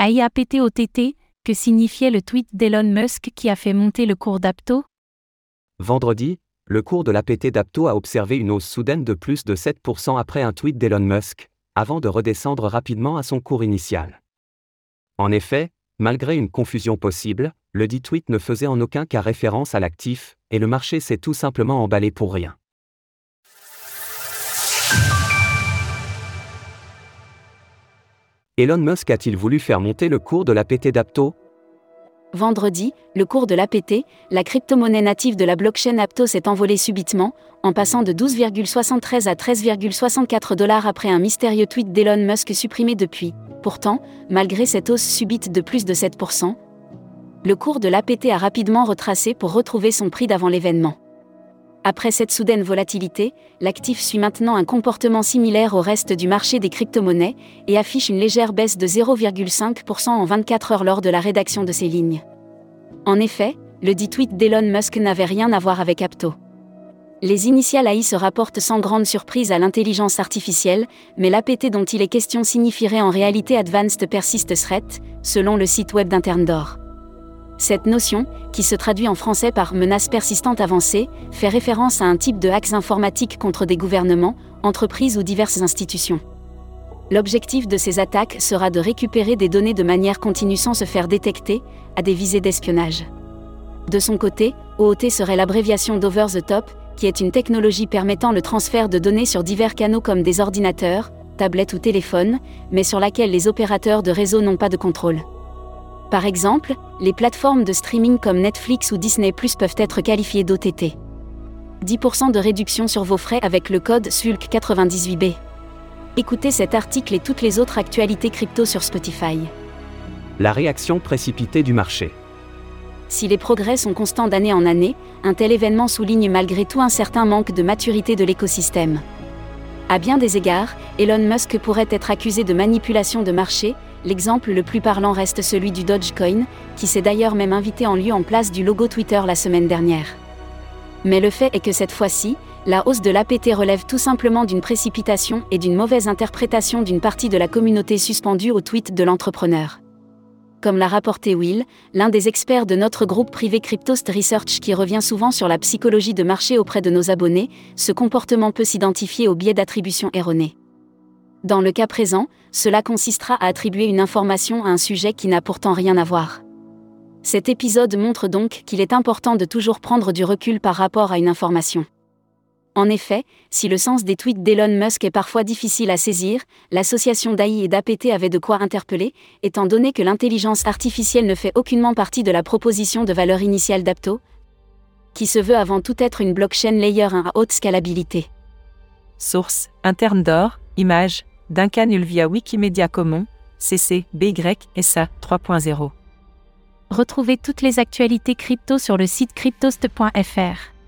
AIAPTOTT, que signifiait le tweet d'Elon Musk qui a fait monter le cours d'Apto? Vendredi, le cours de l'APT d'Apto a observé une hausse soudaine de plus de 7% après un tweet d'Elon Musk, avant de redescendre rapidement à son cours initial. En effet, malgré une confusion possible, le dit tweet ne faisait en aucun cas référence à l'actif, et le marché s'est tout simplement emballé pour rien. Elon Musk a-t-il voulu faire monter le cours de l'APT d'Apto? Vendredi, le cours de l'APT, la crypto-monnaie native de la blockchain Apto s'est envolé subitement, en passant de 12,73 à 13,64 dollars après un mystérieux tweet d'Elon Musk supprimé depuis. Pourtant, malgré cette hausse subite de plus de 7%, le cours de l'APT a rapidement retracé pour retrouver son prix d'avant l'événement. Après cette soudaine volatilité, l'actif suit maintenant un comportement similaire au reste du marché des crypto-monnaies et affiche une légère baisse de 0,5% en 24 heures lors de la rédaction de ces lignes. En effet, le dit tweet d'Elon Musk n'avait rien à voir avec Apto. Les initiales AI se rapportent sans grande surprise à l'intelligence artificielle, mais l'APT dont il est question signifierait en réalité Advanced Persist Threat, selon le site web d'Interne d'Or. Cette notion, qui se traduit en français par menace persistante avancée, fait référence à un type de hacks informatiques contre des gouvernements, entreprises ou diverses institutions. L'objectif de ces attaques sera de récupérer des données de manière continue sans se faire détecter, à des visées d'espionnage. De son côté, OOT serait l'abréviation d'Over the Top, qui est une technologie permettant le transfert de données sur divers canaux comme des ordinateurs, tablettes ou téléphones, mais sur laquelle les opérateurs de réseau n'ont pas de contrôle. Par exemple, les plateformes de streaming comme Netflix ou Disney Plus peuvent être qualifiées d'OTT. 10% de réduction sur vos frais avec le code SULC98B. Écoutez cet article et toutes les autres actualités crypto sur Spotify. La réaction précipitée du marché. Si les progrès sont constants d'année en année, un tel événement souligne malgré tout un certain manque de maturité de l'écosystème. À bien des égards, Elon Musk pourrait être accusé de manipulation de marché, L'exemple le plus parlant reste celui du Dogecoin, qui s'est d'ailleurs même invité en lieu en place du logo Twitter la semaine dernière. Mais le fait est que cette fois-ci, la hausse de l'APT relève tout simplement d'une précipitation et d'une mauvaise interprétation d'une partie de la communauté suspendue au tweet de l'entrepreneur. Comme l'a rapporté Will, l'un des experts de notre groupe privé Cryptost Research qui revient souvent sur la psychologie de marché auprès de nos abonnés, ce comportement peut s'identifier au biais d'attribution erronée. Dans le cas présent, cela consistera à attribuer une information à un sujet qui n'a pourtant rien à voir. Cet épisode montre donc qu'il est important de toujours prendre du recul par rapport à une information. En effet, si le sens des tweets d'Elon Musk est parfois difficile à saisir, l'association d'AI et d'APT avait de quoi interpeller, étant donné que l'intelligence artificielle ne fait aucunement partie de la proposition de valeur initiale d'Apto, qui se veut avant tout être une blockchain layer 1 à haute scalabilité. Source interne d'or, image Duncan via Wikimedia Commons, CC, BY, SA 3.0. Retrouvez toutes les actualités crypto sur le site cryptost.fr.